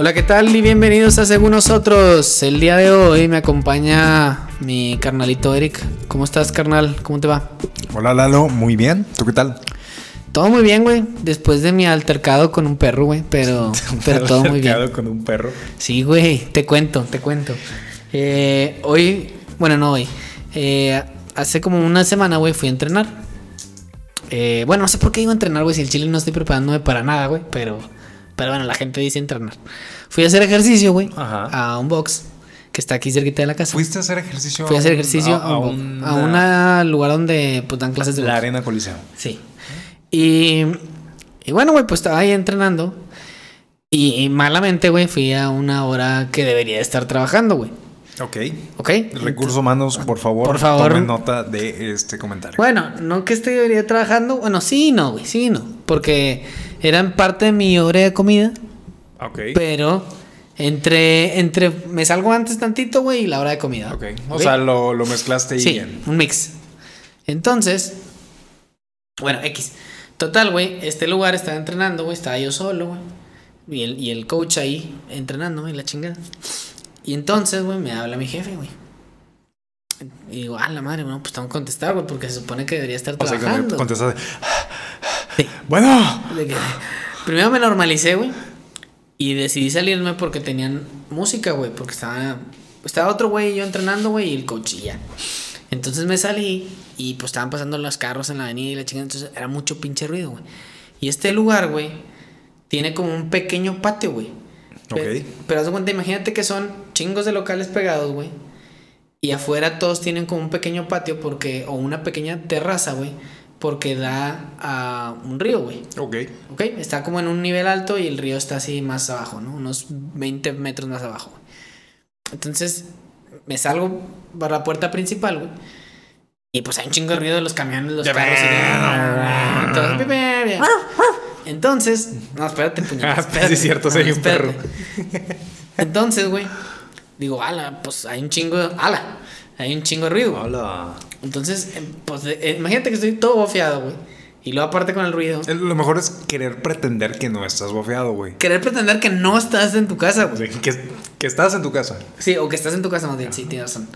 Hola, ¿qué tal? Y bienvenidos a Según Nosotros. El día de hoy me acompaña mi carnalito Eric. ¿Cómo estás, carnal? ¿Cómo te va? Hola, Lalo. Muy bien. ¿Tú qué tal? Todo muy bien, güey. Después de mi altercado con un perro, güey. Pero, pero todo muy bien. Altercado con un perro. Sí, güey. Te cuento, te cuento. Eh, hoy, bueno, no hoy. Eh, hace como una semana, güey, fui a entrenar. Eh, bueno, no sé por qué iba a entrenar, güey. Si el chile no estoy preparándome para nada, güey. Pero, pero bueno, la gente dice entrenar. Fui a hacer ejercicio, güey. Ajá. A un box que está aquí cerquita de la casa. ¿Fuiste a hacer ejercicio? Fui a hacer ejercicio a, a, a un, una- a una lugar donde pues, dan clases de La box. Arena Coliseo. Sí. Y, y bueno, güey, pues estaba ahí entrenando. Y, y malamente, güey, fui a una hora que debería de estar trabajando, güey. Ok. ¿Ok? Recursos humanos, por favor. Por favor. Tomen nota de este comentario. Bueno, no que esté trabajando. Bueno, sí y no, güey, sí y no. Porque eran parte de mi hora de comida. ok. Pero entre, entre, me salgo antes tantito, güey, y la hora de comida. Ok. O sea, lo, lo mezclaste ahí Sí, bien. un mix. Entonces, bueno, X. Total, güey, este lugar estaba entrenando, güey, estaba yo solo, güey. Y el, y el coach ahí entrenando, güey, la chingada. Y entonces, güey, me habla mi jefe, güey. Y digo, ah, la madre, bueno, pues tengo que contestar, güey, porque se supone que debería estar O sea, que trabajando. me contestaste. Sí. Bueno. Que- Primero me normalicé, güey. Y decidí salirme porque tenían música, güey. Porque estaba, estaba otro güey y yo entrenando, güey, y el coach y ya. Entonces me salí y pues estaban pasando los carros en la avenida y la chingada. Entonces era mucho pinche ruido, güey. Y este lugar, güey, tiene como un pequeño patio, güey. Pe- Ok. Pero haz cuenta, imagínate que son chingos de locales pegados, güey. Y afuera todos tienen como un pequeño patio porque, o una pequeña terraza, güey. Porque da a un río, güey. Ok. Ok, está como en un nivel alto y el río está así más abajo, ¿no? Unos 20 metros más abajo. Entonces, me salgo para la puerta principal, güey. Y pues hay un chingo de ruido de los camiones, los carros. y de- Entonces, no, espérate, puñetas. Ah, espérate. sí, es cierto, soy un espérate. perro. Entonces, güey, digo, ala, pues hay un chingo, de- ala, hay un chingo de ruido. Hola. Entonces, em, pues eh, imagínate que estoy todo bofeado, güey. Y luego aparte con el ruido. Lo mejor es querer pretender que no estás bofeado, güey. Querer pretender que no estás en tu casa, O güey. sea, que, que estás en tu casa. Sí, o que estás en tu casa más bien, sí, tienes razón.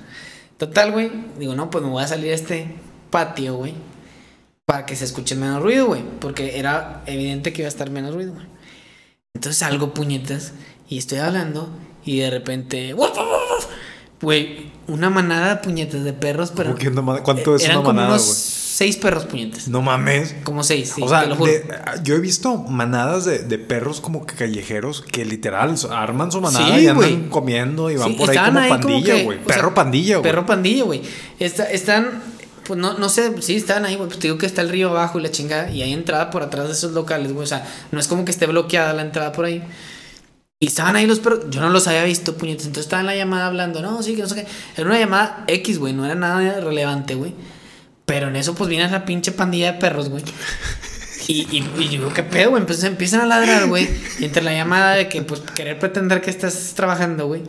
Total, güey. Digo, no, pues me voy a salir a este patio, güey. Para que se escuche menos ruido, güey. Porque era evidente que iba a estar menos ruido, güey. Entonces salgo puñetas y estoy hablando y de repente. ¡wuf, wuf, wuf! Güey, una manada de puñetas de perros, pero. ¿Cómo que una ma- ¿Cuánto es eran una como manada, unos güey? seis perros puñetas. No mames. Como seis, sí, o sea, te lo juro. de- yo he visto manadas de, de perros como que callejeros que literal arman su manada Sí, y andan comiendo y van Sí, por ahí como como pandilla, güey. Perro sea, pandilla, güey. Perro pandilla, güey. Está- están, pues no, no sé, sí, estaban ahí, güey. Pues te digo que está el río abajo y la chingada. Y hay entrada por atrás de esos locales, güey. O sea, no es como que esté bloqueada la entrada por ahí. Y estaban ahí los perros. Yo no los había visto, puñetes. Entonces estaba en la llamada hablando, no, sí, que no sé qué. Era una llamada X, güey. No era nada relevante, güey. Pero en eso, pues viene la pinche pandilla de perros, güey. Y, y, digo, ¿qué pedo, güey? Entonces empiezan a ladrar, güey. Y entre la llamada de que, pues, querer pretender que estás trabajando, güey.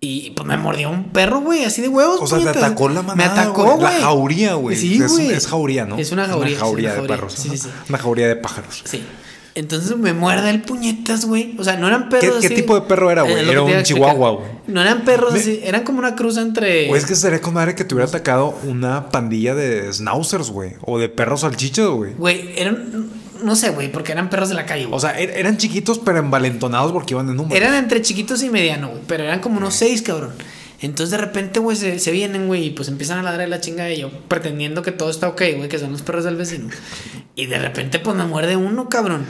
Y pues me mordió un perro, güey, así de huevos. o sea, te puñetas. atacó la manada. Me atacó, güey. La jauría, güey. Sí, es, güey. es jauría, ¿no? Es una jauría, Una jauría sí, una de perros. Sí, sí, sí. Una jauría de pájaros. Sí. Entonces me muerde el puñetas, güey. O sea, no eran ¿Qué, perros qué así- tipo de perro era, Eh, güey? Era te un chihuahua, güey. No eran perros Me- así, eran como una cruz entre. O es que sería con madre que te hubiera atacado una pandilla de schnauzers, güey. O de perros salchichas, güey. Güey, eran. No sé, güey, porque eran perros de la calle, güey. O sea, er- eran chiquitos pero envalentonados porque iban en número. Eran entre chiquitos y mediano, güey. Pero eran como unos seis, cabrón. Entonces de repente, güey, se, se vienen, güey, y pues empiezan a ladrar de la chinga de yo, pretendiendo que todo está ok, güey, que son los perros del vecino. Y de repente, pues me muerde uno, cabrón.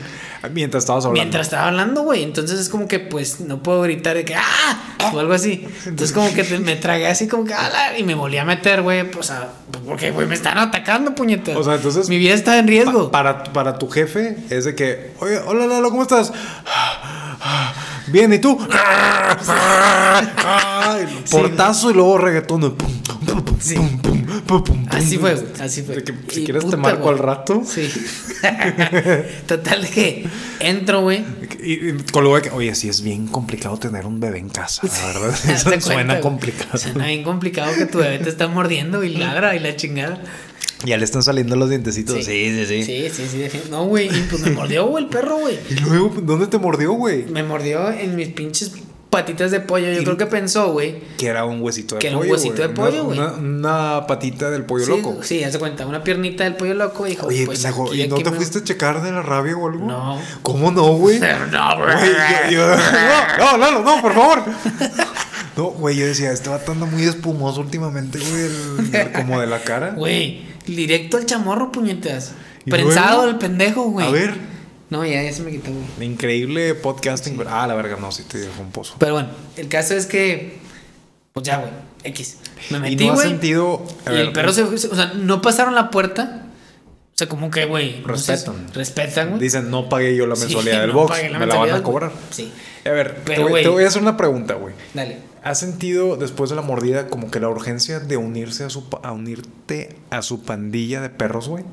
Mientras estabas hablando. Mientras estaba hablando, güey. Entonces es como que, pues, no puedo gritar de que ¡ah! O algo así. Entonces, como que te- me tragué así, como que ¡ala! Y me volví a meter, güey. Pues, a- porque, güey, me están atacando, puñetas. O sea, entonces- Mi vida está en riesgo. Pa- para, para tu jefe es de que, oye, hola Lalo, ¿cómo estás? Bien, ¿y tú? Portazo y luego reggaetón. Pum, pum, pum, pum, Sí. pum, pum, pum, pum, Así fue, güey. Así fue. Que, si Y quieres te marco al rato. Sí. Total de que entro, güey. Y, y con de que, oye, sí es bien complicado tener un bebé en casa, la verdad. De Eso cuenta, suena güey. complicado. Suena bien complicado que tu bebé te está mordiendo y ladra y la chingada. Ya le están saliendo los dientecitos. Sí, sí, sí. Sí, sí, sí. defin- No, güey. Y pues me mordió, güey, el perro, güey. Y luego, ¿dónde te mordió, güey? Me mordió en mis pinches patitas de pollo. Yo creo que pensó, güey. Que era un huesito de Que era un pollo. huesito de pollo, güey. Una, una patita del pollo Sí, loco. Sí, haz de cuenta. Una piernita del pollo loco. Dijo, Oye, pues pendejo, ¿y no te me- fuiste a checar de la rabia o algo? No. ¿Cómo no, güey? No, güey. No, no, Lalo, no, por favor. No, güey, yo decía, este anda muy espumoso últimamente, güey, como de la cara. Güey, directo al chamorro, puñetas. ¿Y Prensado luego? el pendejo, güey. A ver. No, ya, ya se me quitó, güey. Increíble podcasting. Ah, la verga, no, sí te dejó un pozo. Pero bueno, el caso es que. Pues ya, güey. X. Me ¿Y metí, no has güey. sentido... Y ver, el perro se- O sea, no pasaron la puerta. O sea, como que, güey. no sé, Respetan. respetan, güey. Dicen, no pagué yo la Sí, mensualidad del no box, la me la van a cobrar. Sí. A ver, te, Pero, voy, güey. te voy a hacer una pregunta, güey. Dale. ¿Has sentido después de la mordida como que la urgencia de unirse a su a unirte a su pandilla de perros, güey?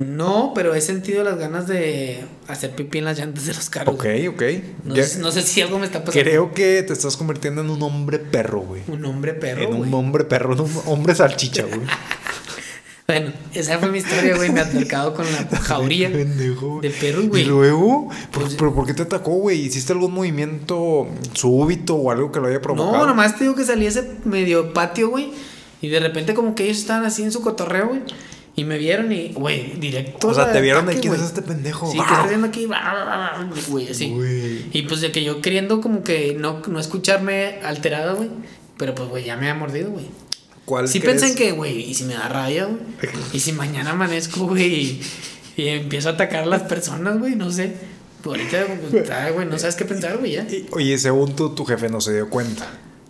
No, pero he sentido las ganas de hacer pipí en las llantas de los carros. Ok, ok. No, Ya- sé, no sé si algo me está pasando. creo que te estás convirtiendo en un hombre perro, güey. Un hombre perro. En un hombre perro, en un hombre salchicha, güey. Bueno, esa fue mi historia, güey. Me he acercado con la jauría Pendejo, de perros, güey. ¿Y luego? ¿Por- Pues- ¿Pero por qué te atacó, güey? ¿Hiciste algún movimiento súbito o algo que lo haya provocado? No, nomás te digo que salí a ese medio patio, güey. Y de repente como que ellos estaban así en su cotorreo, güey. Y me vieron y, güey, directo. O sea, te vieron de ataque, quién es este pendejo. Sí, que está viendo aquí, güey, así. Y pues de que yo queriendo como que no, no escucharme alterada, güey. Pero pues, güey, ya me ha mordido, güey. ¿Cuál Sí crees? pensé en que, güey, ¿y si me da rabia, güey? ¿Y si mañana amanezco, güey, y, y empiezo a atacar a las personas, güey? No sé. Pues ahorita, pues, güey, no sabes qué pensar, güey, ya. Y- Oye, según tú, tu jefe no se dio cuenta.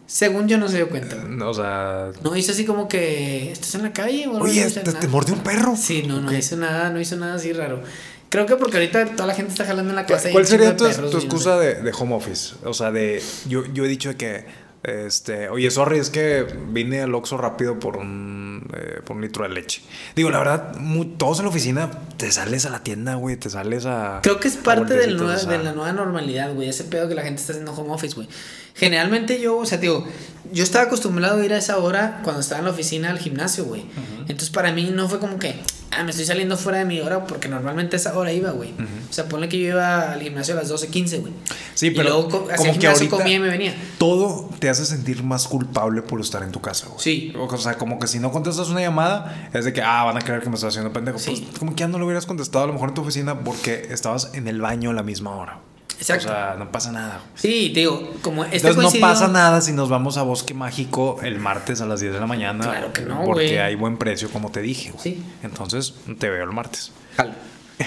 Según yo no se dio cuenta. güey. O sea... No hizo así como que estás en la calle o Oye, así, te, mordió un perro. Sí, no, no hizo nada, no hizo nada así raro. Creo que porque ahorita toda la gente está jalando en la casa. y ¿Cuál chingo sería tu, perros, tu no excusa de, de home office? O sea, de... Yo, yo he dicho que... Este, oye, sorry, es que vine al Oxxo rápido por un, eh, por un litro de leche. Digo, la verdad, todos en la oficina te sales a la tienda, güey, te sales a. Creo que es parte del nueva- de la nueva normalidad, güey. Ese pedo que la gente está haciendo home office, güey. Generalmente yo, o sea, digo, yo estaba acostumbrado a ir a esa hora cuando estaba en la oficina al gimnasio, güey. Entonces para mí no fue como que, ah, me estoy saliendo fuera de mi hora porque normalmente esa hora iba, güey. O sea, ponle que yo iba al gimnasio a las 12.15, güey. Sí, Y pero luego co- hacía como que ahorita comía y me venía. todo te hace sentir más culpable por estar en tu casa, güey. Sí. O sea, como que si no contestas una llamada, es de que, ah, van a creer que me estás haciendo pendejo. Sí. Pues como que ya no lo hubieras contestado a lo mejor en tu oficina porque estabas en el baño a la misma hora. Exacto. O sea, no pasa nada. Sí, te digo, como este Entonces no pasa nada si nos vamos a Bosque Mágico el martes a las 10 de la mañana. Claro que no, Porque hay buen precio, como te dije. güey. Sí. Entonces te veo el martes. Jalo.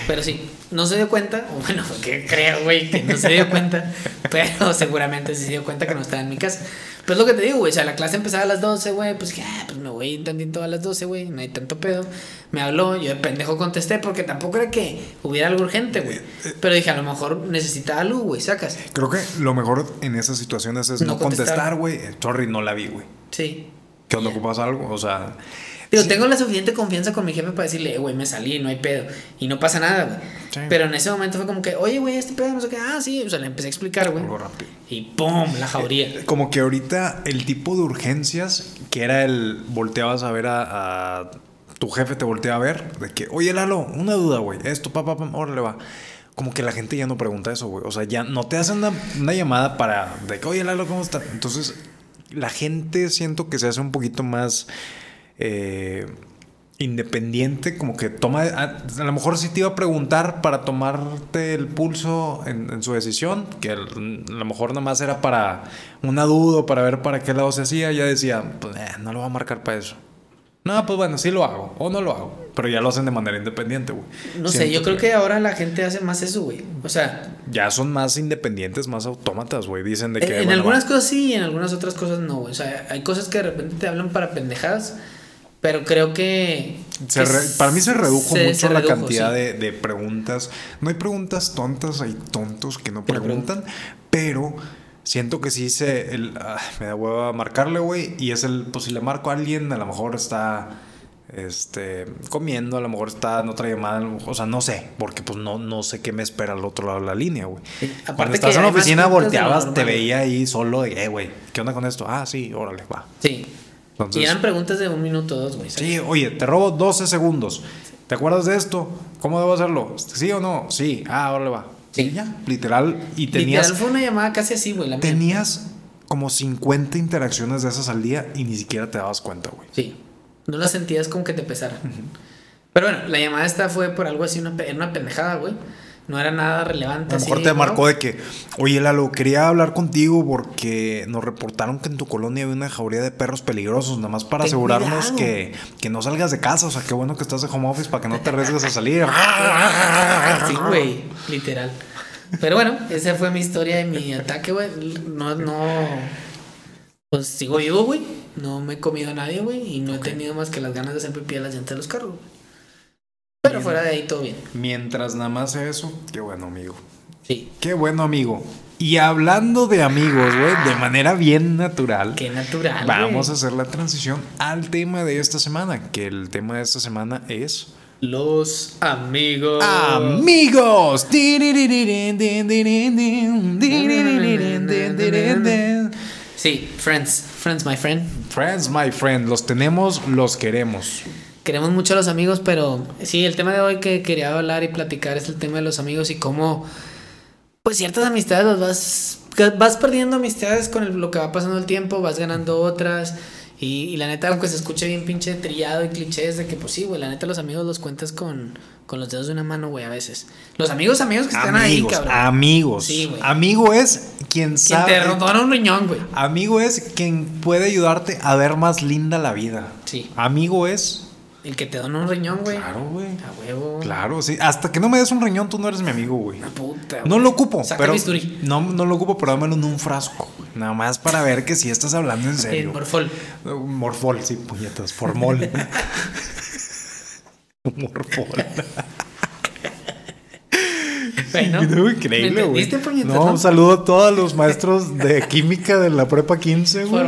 Pero sí, no se dio cuenta, o bueno, que creo, güey, que no se dio cuenta, pero seguramente sí se dio cuenta que no estaba en mi casa. Pues lo que te digo, güey, o sea, la clase empezaba a las 12, güey, pues que, ah, pues me voy tantito a las 12, güey, no hay tanto pedo. Me habló, yo de pendejo contesté, porque tampoco era que hubiera algo urgente, güey. Pero dije, a lo mejor necesitaba luz, güey, sacas. Creo que lo mejor en esas situaciones es no, No contestar. contestar, güey. Sorry, no la vi, güey. Sí. ¿Qué onda ocupas algo? O sea. Digo, sí. tengo la suficiente confianza con mi jefe para decirle, eh, güey, me salí, no hay pedo. Y no pasa nada, güey. Sí. Pero en ese momento fue como que, oye, güey, este pedo, no sé qué. Ah, sí, o sea, le empecé a explicar, güey. Y ¡pum! La jauría. Como que ahorita el tipo de urgencias que era el volteabas a ver a, a- tu jefe te voltea a ver de que, oye Lalo, una duda, güey, esto, papá, pa, pa, órale va. Como que la gente ya no pregunta eso, güey. O sea, ya no te hacen una, una llamada para de que, oye Lalo, ¿cómo está? Entonces, la gente siento que se hace un poquito más eh, independiente, como que toma, a, a lo mejor sí te iba a preguntar para tomarte el pulso en, en su decisión, que el- a lo mejor nada más era para una duda, para ver para qué lado se hacía, ya decía, pues eh, no lo voy a marcar para eso. No, pues bueno, sí lo hago, o no lo hago, pero ya lo hacen de manera independiente, güey. No sé, Siento yo creo que ahora la gente hace más eso, güey. O sea, Ya son más independientes, más autómatas, güey. Dicen de que... en bueno, algunas va. cosas sí y en algunas otras cosas no, güey. O sea, hay cosas que de repente te hablan para pendejadas, pero creo que... Se que re- para mí se redujo se- mucho se la cantidad sí. de, de preguntas. No hay preguntas tontas, hay tontos que no preguntan, pero siento que sí se. El, ah, me da hueva marcarle, güey. Y es el. Pues si le marco a alguien, a lo mejor está. Este, comiendo, a lo mejor está en otra llamada, o sea, no sé, porque pues no, no sé qué me espera al otro lado de la línea, güey. Cuando estás en la oficina volteabas, te veía ahí solo de, eh, güey, ¿qué onda con esto? Ah, sí, órale, va. Sí. Entonces, y eran preguntas de un minuto o dos, güey. sí, oye, te robo 12 segundos. ¿Te acuerdas de esto? ¿Cómo debo hacerlo? ¿Sí o no? Sí. Ah, ahora le va. Sí. Ya, literal. Y tenías, Literal fue una llamada casi así, güey. la mía. tenías como 50 interacciones de esas al día y ni siquiera te dabas cuenta, güey. Sí. No la sentías como que te pesara. Pero bueno, la llamada esta fue por algo así, una, una pendejada, güey. No era nada relevante. A lo así, mejor te ¿no? marcó de que, oye Lalo, quería hablar contigo porque nos reportaron que en tu colonia había una jauría de perros peligrosos, nada más para Ten asegurarnos que, que no salgas de casa. O sea, qué bueno que estás de home office para que no te arriesgues a salir. Sí, güey, literal. Pero bueno, esa fue mi historia de mi ataque, güey. No, no. Pues sigo vivo, güey. No me he comido a nadie, güey. Y no he tenido más que las ganas de hacer pipí a la llanta de los carros, güey. Pero fuera de ahí todo bien. Mientras nada más eso, qué bueno, amigo. Sí. Qué bueno, amigo. Y hablando de amigos, güey, de manera bien natural. Qué natural. Vamos a hacer la transición al tema de esta semana, que el tema de esta semana es Los amigos. amigos. Sí, friends. Friends, my friend. Friends, my friend, los tenemos, los queremos. Queremos mucho a los amigos, pero sí, el tema de hoy que quería hablar y platicar es el tema de los amigos y cómo, pues ciertas amistades las vas, vas perdiendo amistades con el- lo que va pasando el tiempo, vas ganando otras. Y, y la neta, aunque se escuche bien pinche trillado y clichés de que, pues sí, güey, la neta los amigos los cuentas con, con los dedos de una mano, güey, a veces. Los amigos, amigos que están Amigos, ahí, cabrón. amigos. Sí, güey. Amigo es quien Quien sabe. te dona un riñón, güey. Amigo es quien puede ayudarte a ver más linda la vida. Sí. Amigo es. El que te dona un riñón, güey. Claro, güey. A huevo. Claro, sí. Hasta que no me des un riñón, tú no eres mi amigo, güey. Una puta. No güey. lo ocupo, Saca pero bisturí. no, no lo ocupo, pero dámelo en un frasco, güey. Nada más para ver que si estás hablando en En serio. Morfol. Morfol, sí, puñetas, formol. Morfol. Bueno, increíble, ¿me güey. No, un saludo a todos los maestros de química de la prepa 15, güey.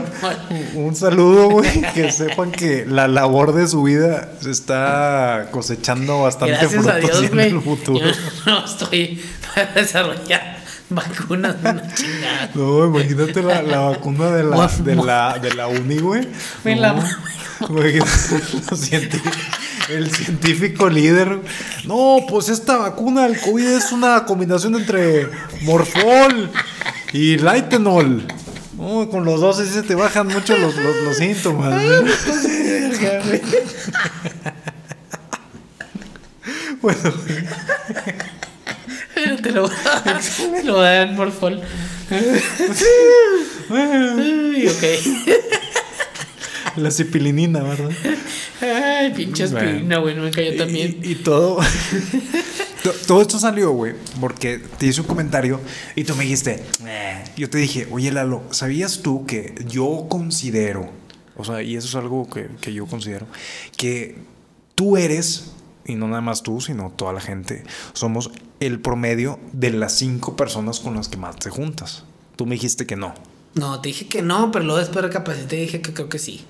Un saludo, güey. Que sepan que la labor de su vida se está cosechando bastante Gracias a Dios, en güey. el futuro. Yo no estoy para desarrollar vacunas, una chingada. No, imagínate la, la vacuna de la, de la, de la uni, güey. Me No, la- güey, los científicos- el científico líder. No, pues esta vacuna del COVID es una combinación entre Morfol y Litenol. No, con los dos sí se te bajan mucho los, los, los síntomas. güey. Bueno, Pero te lo te lo a dar Morfol. Ay, ok. la cipilinina, ¿verdad? Ay, pinche aspirina, güey, no me cayó también. Y, y todo. to- todo esto salió, güey, porque te hice un comentario y tú me dijiste. "Eh". Yo te dije, oye, Lalo, ¿sabías tú que yo considero, o sea, y eso es algo que, que yo considero, que tú eres, y no nada más tú, sino toda la gente, somos el promedio de las cinco personas con las que más te juntas? Tú me dijiste que no. No, te dije que no, pero luego después recapacité y dije que creo que sí.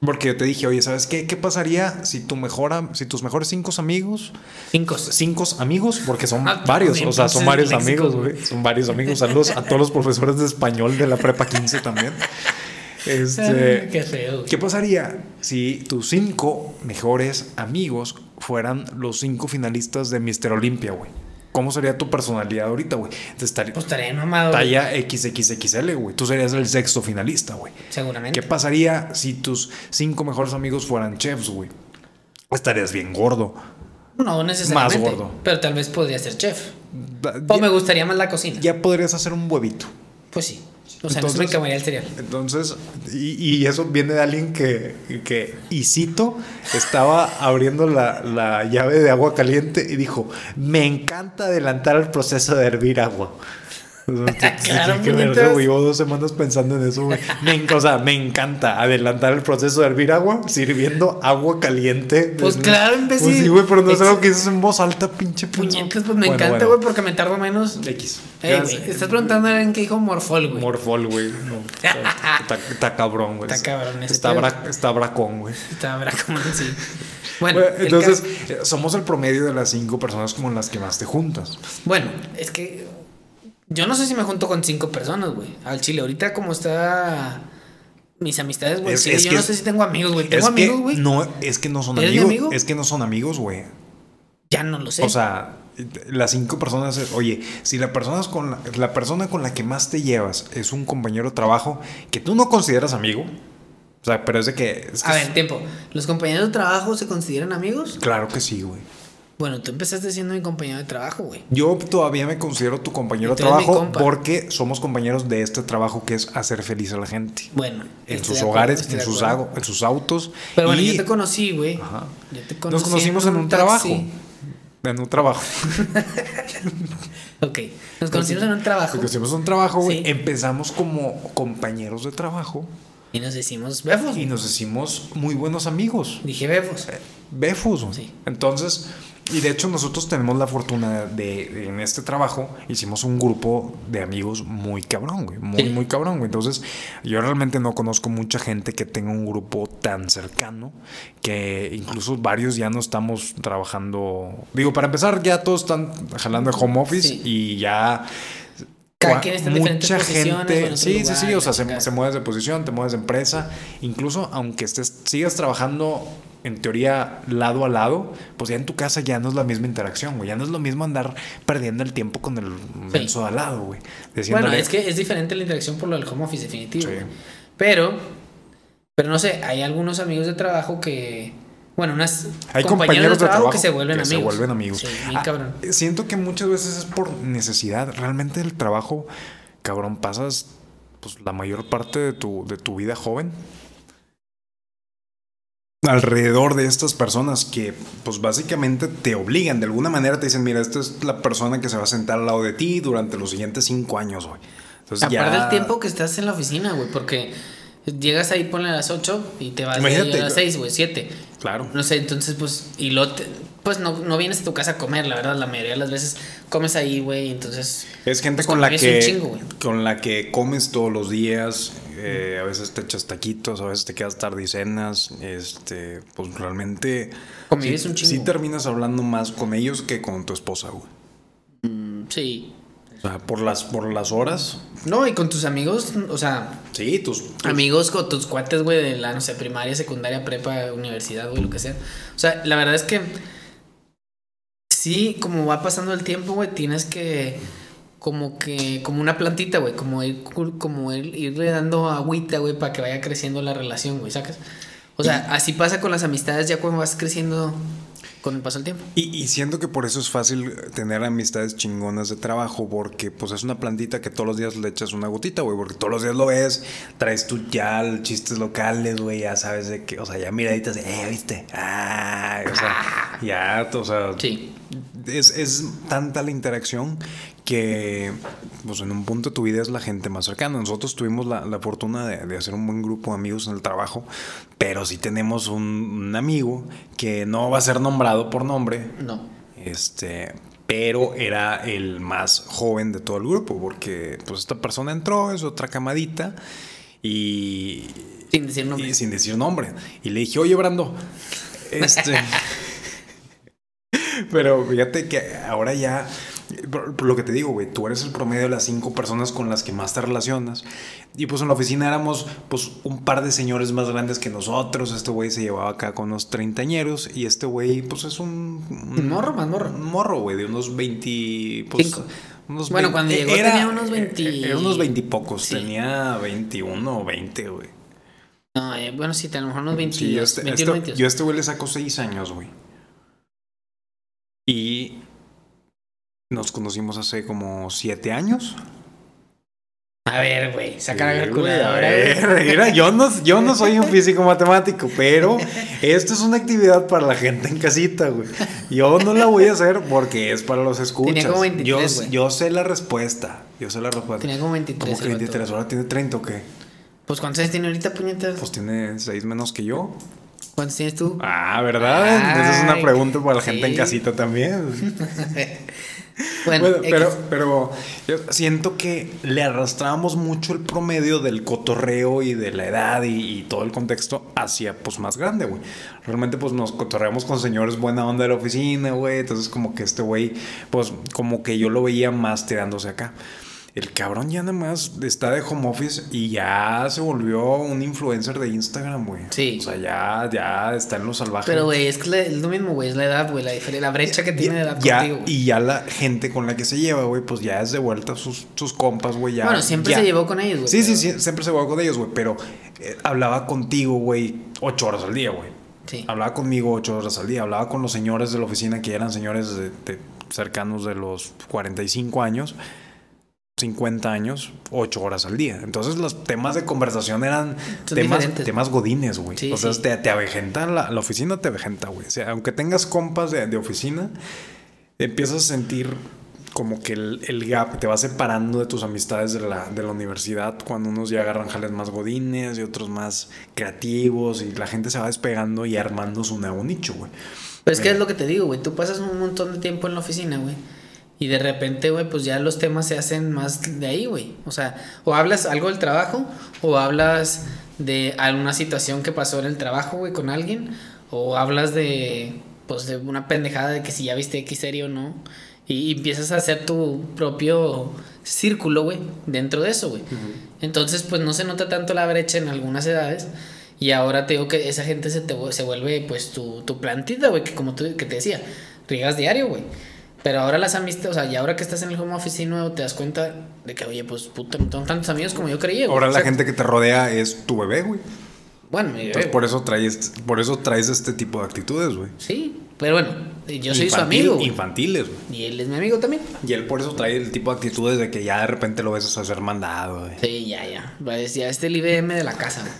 Porque yo te dije, oye, ¿sabes qué? ¿Qué pasaría si tu mejor, si tus mejores cinco amigos Cinco. cinco amigos, porque son Ah, varios, o sea, son varios amigos, güey. Son varios amigos. Saludos a todos los profesores de español de la prepa 15 también. Este, qué feo. ¿Qué pasaría si tus cinco mejores amigos fueran los cinco finalistas de Mister Olimpia, güey? ¿Cómo sería tu personalidad ahorita, güey? Estaría Pues estaría mamado. talla XXXL, güey. Tú serías el sexto finalista, güey. Seguramente. ¿Qué pasaría si tus cinco mejores amigos fueran chefs, güey? Estarías bien gordo. No necesariamente. Más gordo. Pero tal vez podría ser chef. O ya- me gustaría más la cocina. ya podrías hacer un huevito. Pues sí. O sea, no se me Entonces- cambiaría el cereal. Entonces, y, y eso viene de alguien que, que, y cito, estaba abriendo la, la llave de agua caliente y dijo, me encanta adelantar el proceso de hervir agua. ¿qué- Claro, qué verga, puñetas. güey. Llevo dos semanas pensando en eso, güey. Me en- o sea, me encanta adelantar el proceso de hervir agua sirviendo agua caliente. Pues claro, imbécil. Pues sí, güey, pero no es algo que dices en voz alta, pinche. Puñetas, pues me Bueno, encanta, bueno. güey, porque me tardo menos. X. Ey, sé. estás preguntando a alguien que dijo Morfol, güey. Morfol, güey. No, está, cabrón, güey. Está cabrón ese Está, bra- está bracón, güey. Está como así. Bueno, entonces, somos el promedio de las cinco personas con las que más te juntas. Bueno, es que yo no sé si me junto con cinco personas, güey. Al chile, ahorita como está Mis amistades, güey. Es- Sí, es yo no sé si tengo amigos, güey. ¿Tengo amigos, güey? no, es que no son ¿Eres mi amigos. amigo? Es que no son amigos, güey. Ya no lo sé. O sea, las cinco personas, oye, si la persona, es con la, la persona con la que más te llevas es un compañero de trabajo que tú no consideras amigo, o sea, pero es de que... es que a ver, tiempo. ¿Los compañeros de trabajo se consideran amigos? Claro que sí, güey. Bueno, tú empezaste siendo mi compañero de trabajo, güey. Yo todavía me considero tu compañero de trabajo porque somos compañeros de este trabajo que es hacer feliz a la gente. Bueno. En sus acuerdo, hogares, en sus, acuerdo. ago- en sus autos. Pero bueno, y yo te conocí, güey. Ajá. Yo te conocí nos conocimos en un, trabajo. En un trabajo. Ok. Nos conocimos en un trabajo. Nos conocimos en un trabajo, güey. Sí. Empezamos como compañeros de trabajo Y nos decimos befos. y nos hicimos muy buenos amigos. Dije befos. Befus. güey. Sí. Entonces, y de hecho nosotros tenemos la fortuna de, de- en este trabajo, hicimos un grupo de amigos muy cabrón, güey. Muy, Sí. muy cabrón, güey. Entonces, yo realmente no conozco mucha gente que tenga un grupo tan cercano que incluso varios ya no estamos trabajando. Digo, para empezar, ya todos están jalando de home office Sí. y ya Cada quien está en diferentes posiciones, en otro sí, sí, sí, o sea, se, mueves de posición, te mueves de empresa, incluso aunque estés, sigas trabajando en teoría lado a lado, pues ya en tu casa ya no es la misma interacción, güey, ya no es lo mismo andar perdiendo el tiempo con el menso de al lado, güey. Bueno, es que es diferente la interacción por lo del home office, definitivo. Sí. Pero, pero no sé, hay algunos amigos de trabajo que. Bueno, unas Hay compañeros de trabajo que se vuelven que amigos. se vuelven amigos. Sí, bien Ah. Siento que muchas veces es por necesidad. Realmente el trabajo, cabrón, pasas pues la mayor parte de tu, de tu vida joven alrededor de estas personas que pues básicamente te obligan, de alguna manera te dicen, mira, esta es la persona que se va a sentar al lado de ti durante los siguientes cinco años, güey. Entonces Aparte ya... del tiempo que estás en la oficina, güey, porque llegas ahí, ponle a las 8 y te vas Imagínate, a las 6, güey, 7. Claro. No sé, entonces, pues, y lo te- pues no, no vienes a tu casa a comer, la verdad, la mayoría de las veces comes ahí, güey, entonces. Es gente pues, con la que chingo, con la que comes todos los días, eh, a veces te echas taquitos, a veces te quedas tarde y cenas, este, pues realmente Convives sí, un chingo. sí terminas hablando más con ellos que con tu esposa, güey. Mm, Sí. O sea, por las por las horas. No, y con tus amigos, o sea, Sí, tus, tus- amigos con tus cuates, güey, de la, no sé, primaria, secundaria, prepa, universidad, güey, lo que sea. O sea, la verdad es que sí, como va pasando el tiempo, güey, tienes que como que como una plantita, güey, como ir como ir- irle dando agüita, güey, para que vaya creciendo la relación, güey, ¿sacas? O sea, así pasa con las amistades ya cuando vas creciendo con el paso del tiempo. Y, y siento que por eso es fácil tener amistades chingonas de trabajo, porque pues es una plantita que todos los días le echas una gotita, güey, porque todos los días lo ves, traes tu ya chistes locales, güey, ya sabes de que, o sea, ya miraditas de, eh, viste, ah, o sea, ya, o sea, Sí. es, es tanta la interacción que pues en un punto de tu vida es la gente más cercana. Nosotros tuvimos la, la fortuna de, de hacer un buen grupo de amigos en el trabajo, pero sí tenemos un, un amigo que no va a ser nombrado por nombre, No. este, pero era el más joven de todo el grupo, porque pues esta persona entró, es otra camadita y Sin decir y nombre. sin decir nombre. Y le dije, oye, Brando, este. Pero fíjate que ahora ya, por, por lo que te digo, güey, tú eres el promedio de las cinco personas con las que más te relacionas. Y pues en la oficina éramos, pues, un par de señores más grandes que nosotros. Este güey se llevaba acá con unos treintañeros. Y este güey, pues, es un. Un morro, más morro. Un morro, güey, de unos 20. Pues, Cinco. unos Bueno, 20 cuando llegó tenía unos 20 Era unos 20 y pocos. Sí. Tenía 21 o 20, güey. No, eh, bueno, sí, a lo mejor unos 22, Sí, yo este, 21, este- 22. yo a este güey le saco seis años, güey. Y nos conocimos hace como siete años. A ver, güey, saca la Sí, güey, calculadora. a güey. ver, mira, yo no, yo no soy un físico matemático, pero esto es una actividad para la gente en casita, güey. Yo no la voy a hacer porque es para los escuchas. Tenía como 23, yo, güey. yo sé la respuesta. Yo sé la respuesta. Tenía como 23. ¿Cómo que el vato. 23? ¿Ahora tiene 30 o qué? Pues ¿cuántos años tiene ahorita, puñetas? Pues tiene seis menos que yo. ¿Cuántos tienes tú? Ah, ¿verdad? Esa es una Ay, pregunta para la gente en casita también. bueno, pero, pero yo siento que le arrastramos mucho el promedio del cotorreo y de la edad y, y todo el contexto hacia pues más grande, güey. Realmente pues nos cotorreamos con señores buena onda de la oficina, güey. Entonces como que este güey, pues como que yo lo veía más tirándose acá. El cabrón ya nada más está de home office y ya se volvió un influencer de Instagram, güey. Sí. O sea, ya, ya está en lo salvaje. Pero, güey, es que es lo mismo, güey. Es la edad, güey. La, la brecha que tiene de edad ya, contigo, güey. Y ya la gente con la que se lleva, güey, pues ya es de vuelta sus, sus compas, güey. Ya, Bueno, siempre ya. se llevó con ellos, güey. Sí, sí, sí, siempre se llevó con ellos, güey. Pero eh, hablaba contigo, güey, ocho horas al día, güey. Sí. Hablaba conmigo ocho horas al día. Hablaba con los señores de la oficina que eran señores de- de- cercanos de los 45 años. 50 años, 8 horas al día. Entonces los temas de conversación eran Son temas, diferentes. temas godines, güey. Sí, o sea, sí. te, te avejenta, la, la oficina te avejenta, güey. O sea, aunque tengas compas de, de oficina, empiezas a sentir como que el, el gap te va separando de tus amistades de la, de la universidad cuando unos ya agarran jales más godines y otros más creativos y la gente se va despegando y armando su nuevo nicho, güey. Pero es que es lo que te digo, güey. Tú pasas un montón de tiempo en la oficina, güey. Y de repente, güey, pues ya los temas se hacen más de ahí, güey. O sea, o hablas algo del trabajo, o hablas de alguna situación que pasó en el trabajo, güey, con alguien, o hablas de, pues, de una pendejada de que si ya viste X serie o no. Y, y empiezas a hacer tu propio círculo, güey, dentro de eso, güey. Entonces, pues no se nota tanto la brecha en algunas edades. Y ahora te digo que esa gente se, te, se vuelve, pues, tu, tu plantita, güey, que como tú, que te decía, riegas diario, güey. Pero ahora las amistades, o sea, y ahora que estás en el home office nuevo, te das cuenta de que, oye, pues, puta, no tengo tantos amigos como yo creía, güey. Ahora O la gente que te rodea es tu bebé, güey. Bueno, mi Entonces bebé, por eso traes, por eso traes este tipo de actitudes, güey. Sí, pero bueno, yo soy su amigo, güey. Infantiles, güey. Y él es mi amigo también. Y él por eso trae el tipo de actitudes de que ya de repente lo ves a ser mandado, güey. Sí, ya, ya. Pues ya este el IBM de la casa. güey.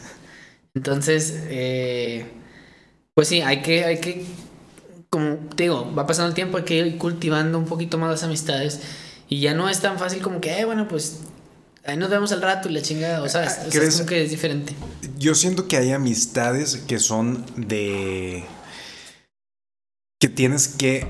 Entonces, eh, pues sí, hay que, hay que, como te digo, va pasando el tiempo, hay que ir cultivando un poquito más las amistades. Y ya no es tan fácil como que, eh, bueno, pues ahí nos vemos al rato y la chingada. O sea, es, o sea, es ¿Crees- como que es diferente. Yo siento que hay amistades que son de. que tienes que.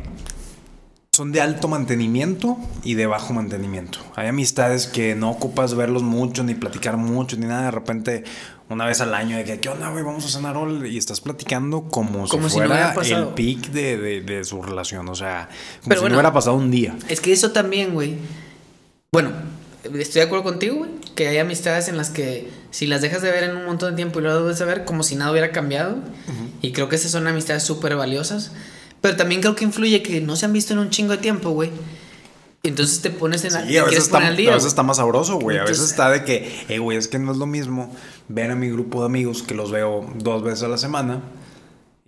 son de alto mantenimiento y de bajo mantenimiento. Hay amistades que no ocupas verlos mucho, ni platicar mucho, ni nada. De repente, una vez al año, de que, ¿qué onda, güey? Vamos a cenar hoy", y estás platicando como, Como si si no fuera pasado. el pic de, de- de su relación. O sea, como Pero si bueno. no hubiera pasado un día. Es que eso también, güey. Bueno, estoy de acuerdo contigo, güey. Que hay amistades en las que si las dejas de ver en un montón de tiempo y luego vuelves a ver como si nada hubiera cambiado. Y creo que esas son amistades súper valiosas. Pero también creo que influye que no se han visto en un chingo de tiempo, güey. Entonces te pones en la. Sí, te a veces, está, al día, a veces está más sabroso, güey. A veces está de que, eh, güey, es que no es lo mismo ver a mi grupo de amigos que los veo dos veces a la semana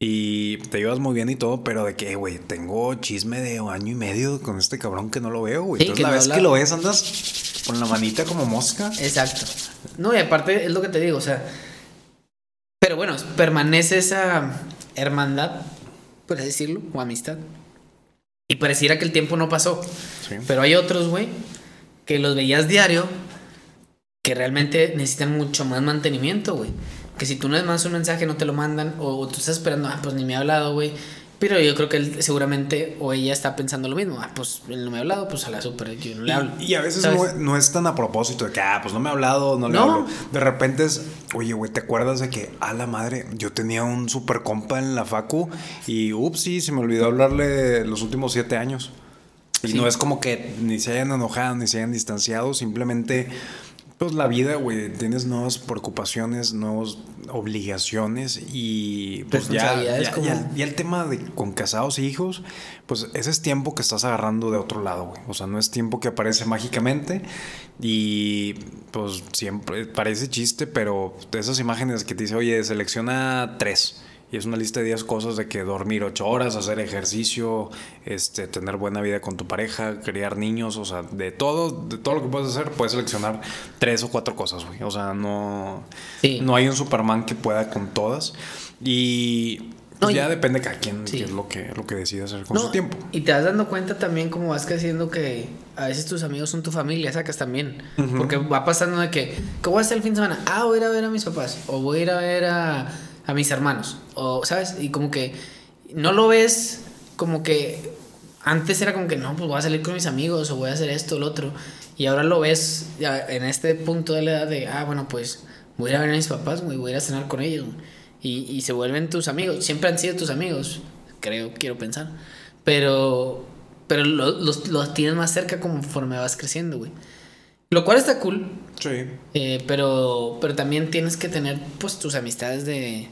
y te llevas muy bien y todo, pero de que, eh, güey, tengo chisme de año y medio con este cabrón que no lo veo, güey. Sí, Entonces la no vez habla. que lo ves andas con la manita como mosca. Exacto. No, y aparte es lo que te digo, o sea. Pero bueno, permanece esa hermandad, por así decirlo, o amistad. Y pareciera que el tiempo no pasó. Sí. Pero hay otros, güey, que los veías diario, que realmente necesitan mucho más mantenimiento, güey. Que si tú no les mandas un mensaje, no te lo mandan, o, o tú estás esperando, ah, pues ni me ha hablado, güey. Pero yo creo que él seguramente, o ella está pensando lo mismo, ah, pues él no me ha hablado, pues a la super, yo no le hablo. Y, y a veces no, no es tan a propósito de que, ah, pues no me ha hablado, no le hablo. De repente es, oye, güey, ¿te acuerdas de que, a la madre, yo tenía un super compa en la facu y, ups, sí, se me olvidó hablarle los últimos siete años? Y Sí. no es como que ni se hayan enojado, ni se hayan distanciado, simplemente, pues la vida, güey, tienes nuevas preocupaciones, nuevas obligaciones y pues ya, ya, como- ya- ya el tema de con casados e hijos, pues ese es tiempo que estás agarrando de otro lado, güey. O sea, no es tiempo que aparece mágicamente y pues siempre parece chiste, pero esas imágenes que te dice, oye, selecciona tres. Y es una lista de 10 cosas de que dormir 8 horas, hacer ejercicio, este, tener buena vida con tu pareja, criar niños, o sea, de todo, de todo lo que puedes hacer, puedes seleccionar tres o cuatro cosas, güey. O sea, no, Sí. no hay un Superman que pueda con todas. Y pues, No, y- ya depende cada quien Sí. qué es lo que, lo que decide hacer con No, su tiempo. Y te vas dando cuenta también como vas creciendo que a veces tus amigos son tu familia, sacas también. Ujú. Porque va pasando de que, ¿qué voy a hacer el fin de semana? Ah, voy a ir a ver a mis papás. O voy a ir a ver a, a mis hermanos. O, ¿sabes? Y como que no lo ves como que antes era como que no, pues voy a salir con mis amigos o voy a hacer esto o lo otro. Y ahora lo ves en este punto de la edad de, ah, bueno, pues voy a ir a ver a mis papás, güey, voy a ir a cenar con ellos. Y, y se vuelven tus amigos. Siempre han sido tus amigos, creo, quiero pensar. Pero, pero lo- los, los tienes más cerca conforme vas creciendo, güey. Lo cual está cool. Sí. Eh, pero, pero también tienes que tener pues tus amistades de,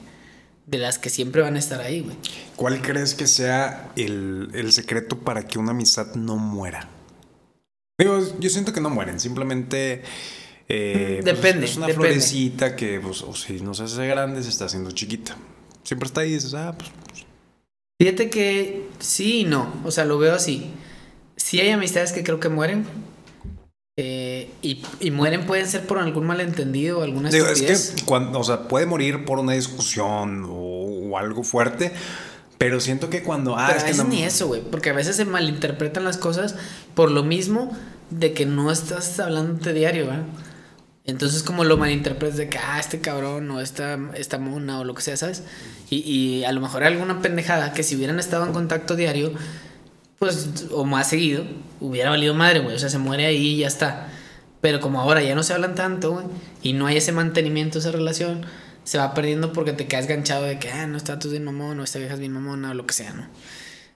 de las que siempre van a estar ahí, güey. ¿Cuál crees que sea el, el secreto para que una amistad no muera? Digo, yo siento que no mueren, simplemente... eh, pues, Depende, es una depende. florecita que, pues, o si no se hace grande, se está haciendo chiquita. Siempre está ahí y dices, ah, pues... Fíjate que sí y no. O sea, lo veo así. Sí hay amistades que creo que mueren. Eh, y, y mueren pueden ser por algún malentendido o alguna Digo, es que cuando, o sea, puede morir por una discusión o, o algo fuerte, pero siento que cuando... Ah, Pero es a que veces no- ni eso, güey. Porque a veces se malinterpretan las cosas por lo mismo de que no estás hablando diario, ¿verdad? Entonces como lo malinterpretas de que, ah, este cabrón o esta, esta mona o lo que sea, ¿sabes? Y, y a lo mejor alguna pendejada que si hubieran estado en contacto diario, pues, o más seguido, hubiera valido madre, güey. O sea, se muere ahí y ya está. Pero como ahora ya no se hablan tanto, güey, y no hay ese mantenimiento, esa relación, se va perdiendo porque te quedas ganchado de que, ah, no, está tú bien mamón, o esta vieja es bien mamona, o lo que sea, ¿no?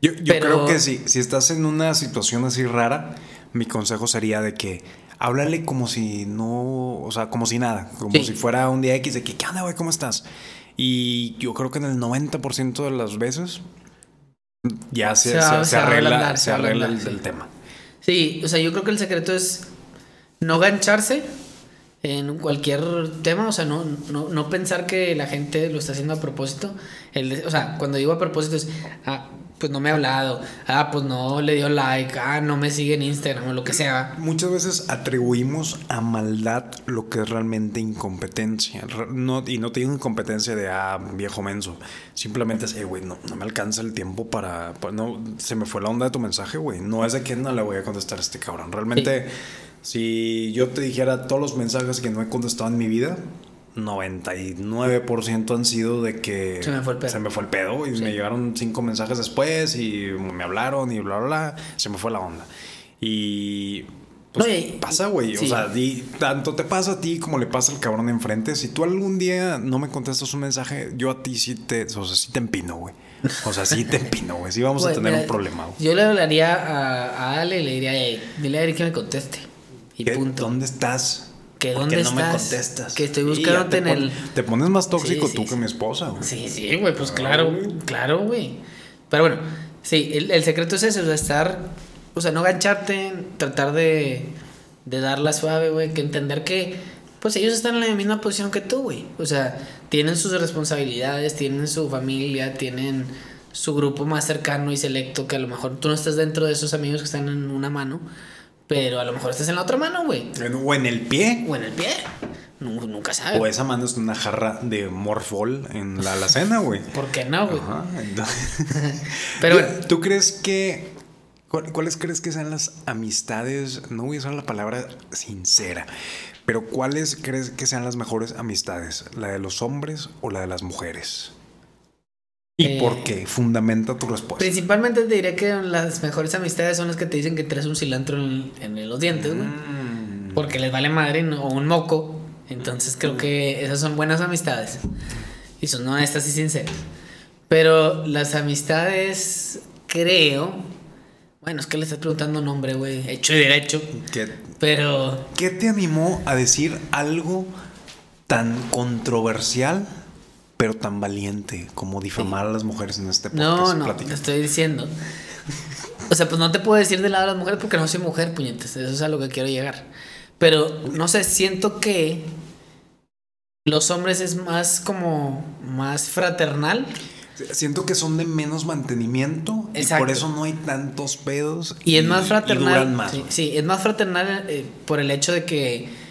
Yo, yo Pero- creo que sí, si estás en una situación así rara, mi consejo sería de que háblale como si no, o sea, como si nada, como Sí. si fuera un día X de que, ¿qué onda, güey? ¿Cómo estás? Y yo creo que en el 90% de las veces ya se, Se va- arregla, se arregla el, sí. tema. Sí, o sea, yo creo que el secreto es no gancharse en cualquier tema, o sea, no, no, no pensar que la gente lo está haciendo a propósito. El o sea, cuando digo a propósito es, ah, pues no me ha hablado, ah, pues no le dio like, ah, no me sigue en Instagram o lo que sea. Muchas veces atribuimos a maldad lo que es realmente incompetencia. No, y no te digo incompetencia de, ah, viejo menso. Simplemente es, eh, güey, no, no me alcanza el tiempo para, para- No, se me fue la onda de tu mensaje, güey. No es de que no le voy a contestar a este cabrón. Realmente, si yo te dijera todos los mensajes que no he contestado en mi vida, 99% han sido de que Se me fue el pedo. se me fue el pedo y Sí. me llegaron cinco mensajes después y me hablaron y bla, bla, bla. Se me fue la onda. Y pues, y- pasa, güey. sí. O sea, tanto te pasa a ti como le pasa al cabrón de enfrente. Si tú algún día no me contestas un mensaje, yo a ti sí te, o sea, sí te empino, güey. O sea, sí te empino, güey. Sí vamos a Güey, tener mira, un problema, güey. Yo le hablaría a, a Ale y le diría, "Ey, dile a Eric que me conteste. Y ¿Qué- punto. ¿Dónde estás? ¿Que ¿Por dónde no me estás? contestas? Que estoy buscándote en el- Te pones más tóxico Sí, tú sí, que mi esposa, güey. Sí, sí, güey, pues claro, claro, güey. Pero bueno, sí, el, el secreto es eso, o sea, estar, o sea, no gancharte, tratar de, de darla suave, güey, que entender que, pues ellos están en la misma posición que tú, güey. O sea, tienen sus responsabilidades, tienen su familia, tienen su grupo más cercano y selecto, que a lo mejor tú no estás dentro de esos amigos que están en una mano, pero a lo mejor estás en la otra mano, güey. O en el pie. O en el pie. Nu- Nunca sabes. O esa mano es una jarra de morfol en la alacena, güey. ¿Por qué no, güey? Pero bueno. ¿Tú crees que... cuál- ¿Cuáles crees que sean las amistades? No voy a usar la palabra sincera, pero ¿cuáles crees que sean las mejores amistades? ¿La de los hombres o la de las mujeres? ¿Y Eh, por qué? Fundamenta tu respuesta. Principalmente te diré que las mejores amistades son las que te dicen que traes un cilantro en, en los dientes, güey. Mm. Porque les vale madre ¿no? o un moco. Entonces creo que esas son buenas amistades. Y son honestas y sinceras. Pero las amistades, creo. Bueno, es que le estás preguntando nombre, güey. Hecho y derecho. ¿Qué, Pero. qué te animó a decir algo tan controversial, pero tan valiente como difamar a las mujeres en este podcast? No, no, te estoy diciendo. O sea, pues no te puedo decir del lado de las mujeres porque no soy mujer, puñetes. Eso es a lo que quiero llegar. Pero, no sé, siento que los hombres es más como más fraternal. Siento que son de menos mantenimiento y Exacto. por eso no hay tantos pedos. Y es más fraternal. más. sí, es más fraternal eh, por el hecho de que.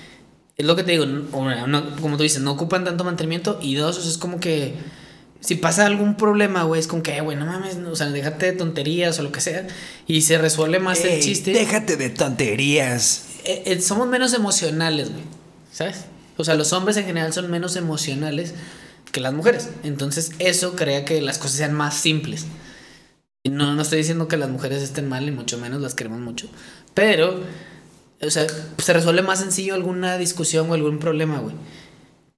Es lo que te digo, no- no- como tú dices, no ocupan tanto mantenimiento. Y dos, o sea, es como que. Si pasa algún problema, güey, es como que, "Eh, güey, no mames, no, o sea, déjate de tonterías o lo que sea. Y se resuelve más el Ey, chiste. Déjate de tonterías. Eh, eh, somos menos emocionales, güey. ¿Sabes? O sea, los hombres en general son menos emocionales que las mujeres. Entonces, eso crea que las cosas sean más simples. No, no estoy diciendo que las mujeres estén mal, y mucho menos las queremos mucho. Pero, o sea, se resuelve más sencillo alguna discusión o algún problema, güey.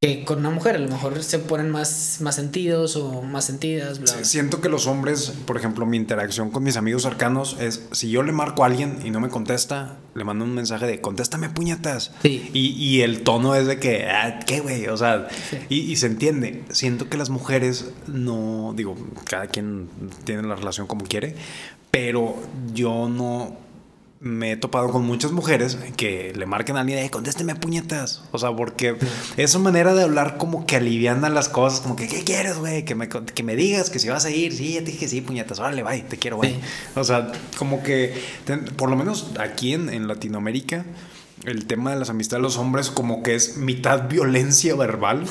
que con una mujer. A lo mejor se ponen más, más sentidos o más sentidas. Bla, bla. Siento que los hombres, por ejemplo, mi interacción con mis amigos cercanos es, si yo le marco a alguien y no me contesta, le mando un mensaje de, contéstame puñetas. Sí. Y, y el tono es de que, ah, ¿qué güey? O sea, y, y se entiende. Siento que las mujeres no, digo, cada quien tiene la relación como quiere, pero yo no me he topado con muchas mujeres que le marquen a alguien, eh, contésteme puñetas. O sea, porque es su manera de hablar como que aliviana las cosas, como que, ¿qué quieres, güey? Que me, que me digas que si vas a ir, sí, ya te dije sí, puñetas, órale, bye, te quiero, güey. Sí. O sea, como que, ten- por lo menos aquí en, en Latinoamérica, el tema de las amistades de los hombres como que es mitad violencia verbal.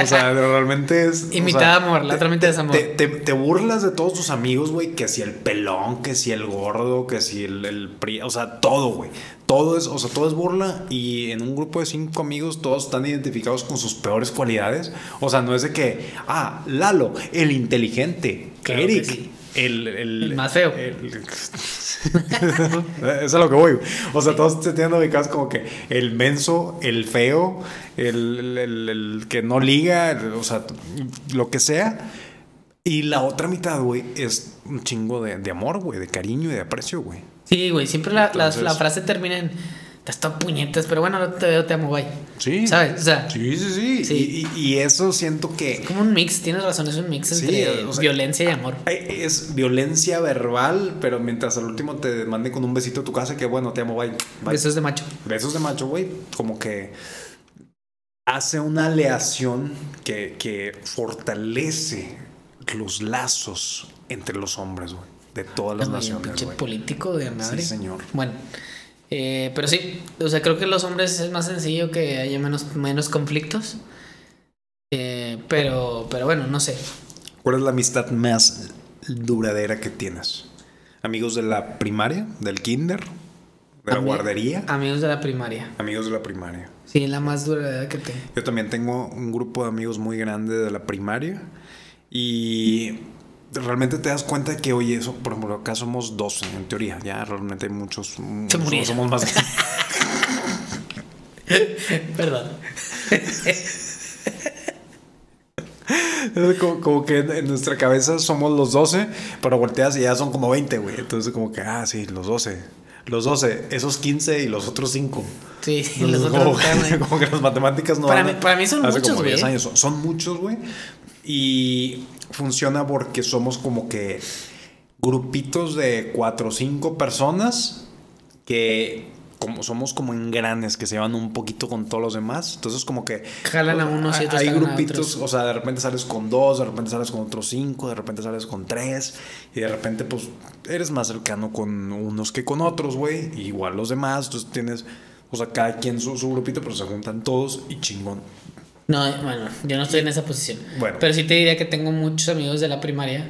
O sea, realmente es... Y mitad sea, amor, la otra mitad es amor. Te, te- te burlas de todos tus amigos, güey, que si el pelón, que si el gordo, que si el, el pri- o sea, todo, güey. Todo es, o sea, todo es burla y en un grupo de cinco amigos todos están identificados con sus peores cualidades. O sea, no es de que, ah, Lalo, el inteligente, Claro que Eric, sí. el, el, El más feo. el- es a lo que voy. O sea, todos se tienen ubicados como que el menso, el feo, el, el- el- que no liga, o sea, lo que sea. Y la otra mitad, güey, es un chingo de, de amor, güey, de cariño y de aprecio, güey. Sí, güey, siempre la, la- Entonces- la frase termina en, estás todo puñetas, pero bueno, no te veo, te amo, bye. Sí. ¿Sabes? O sea, Sí, sí, sí. Sí. Y, eso siento que como un mix, tienes razón, es un mix Sí, entre o sea- violencia y amor. eh, es violencia verbal, pero mientras al último te mande con un besito a tu casa, que bueno, te amo, bye. bye. Eso es de macho. Besos de macho, güey, como que hace una aleación que, que fortalece los lazos entre los hombres, güey, de todas las un naciones, pinche güey. político de madre. Sí, señor. Bueno, eh, pero sí, o sea, creo que los hombres es más sencillo que haya menos, menos conflictos. Eh, pero, pero bueno, no sé. ¿Cuál es la amistad más duradera que tienes? ¿Amigos de la primaria, del kinder, de la Ami- guardería? Amigos de la primaria. Amigos de la primaria. Sí, la más duradera que tengo. Yo también tengo un grupo de amigos muy grande de la primaria y realmente te das cuenta que, oye, eso, por ejemplo, acá somos 12 en teoría, ya realmente hay muchos, muchos- somos más. Perdón. Como, como que en, nuestra cabeza somos los 12, pero volteas y ya son como 20, güey. Entonces como que, ah, sí, los 12. Los 12, esos 15 y los otros 5. Sí, sí, los como, otros ahí. como que las matemáticas no Para dan mí- para mí son muchos, como 10 güey. son muchos, güey. Y funciona porque somos como que grupitos de 4 o 5 personas que como somos como engranes que se llevan un poquito con todos los demás. Entonces como que Jalan a unos y hay- otros grupitos, o sea, de repente sales con dos, de repente sales con otros cinco, de repente sales con tres, y de repente, pues, eres más cercano con unos que con otros, güey. Igual los demás, entonces tienes, o sea, cada quien su, su grupito, pero se juntan todos y chingón. No, bueno, yo no estoy en esa posición. Bueno. Pero sí te diría que tengo muchos amigos de la primaria.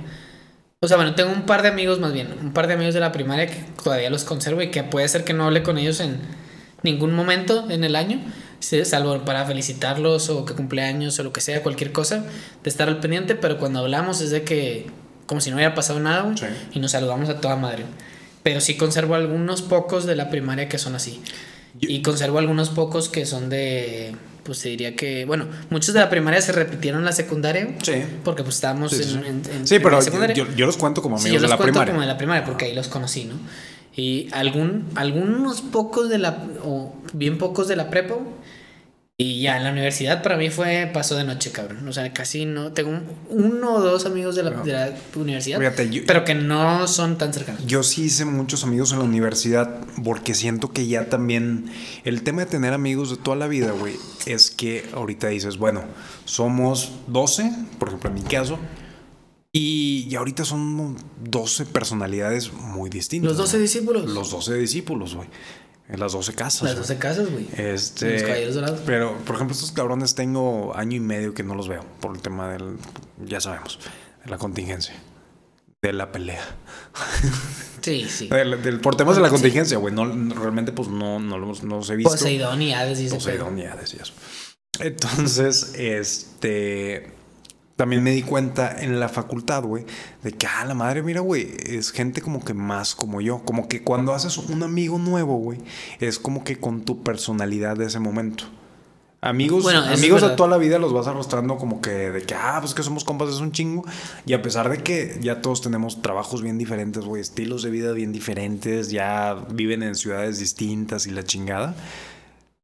O sea, bueno, tengo un par de amigos más bien. Un par de amigos de la primaria que todavía los conservo y que puede ser que no hable con ellos en ningún momento en el año. Salvo para felicitarlos o que cumpleaños o lo que sea, cualquier cosa, de estar al pendiente. Pero cuando hablamos es de que, como si no hubiera pasado nada, Sí. y nos saludamos a toda madre. Pero sí conservo algunos pocos de la primaria que son así. Yo- Y conservo algunos pocos que son de. Pues te diría que. Bueno, muchos de la primaria se repitieron en la secundaria. Sí. Porque pues estábamos Sí, sí, en, sí. en- Sí, pero yo, yo- los cuento como Sí, amigos yo los de la cuento primaria. como de la primaria porque ahí los conocí, ¿no? Y algún, algunos pocos de la. O bien pocos de la prepa. Y ya en la universidad para mí fue paso de noche, cabrón. O sea, casi no. Tengo un- uno o dos amigos de la, de la universidad. Fíjate, yo- pero que no son tan cercanos. Yo sí hice muchos amigos en la universidad porque siento que ya también el tema de tener amigos de toda la vida, güey, es que ahorita dices, bueno, somos 12, por ejemplo en mi caso, y, y ahorita son 12 personalidades muy distintas. Los 12 ¿no? discípulos. Los 12 discípulos, güey. En las 12 casas. Las güey. 12 casas, güey. Este, Los caballeros dorados. Pero, por ejemplo, estos cabrones tengo año y medio que no los veo por el tema del, ya sabemos, de la contingencia, de la pelea. Sí, sí. Del, del- por temas de la contingencia, güey. No, realmente, pues no, no, los, no los he visto. Poseidón y Hades y. Poseidón y Hades y eso. Entonces, este. También me di cuenta en la facultad, güey, de que, ah, la madre, mira, güey, es gente como que más como yo. Como que cuando haces un amigo nuevo, güey, es como que con tu personalidad de ese momento. Amigos, Bueno, amigos de toda la vida los vas arrastrando como que de que, ah, pues que somos compas, es un chingo. Y a pesar de que ya todos tenemos trabajos bien diferentes, güey, estilos de vida bien diferentes, ya viven en ciudades distintas y la chingada,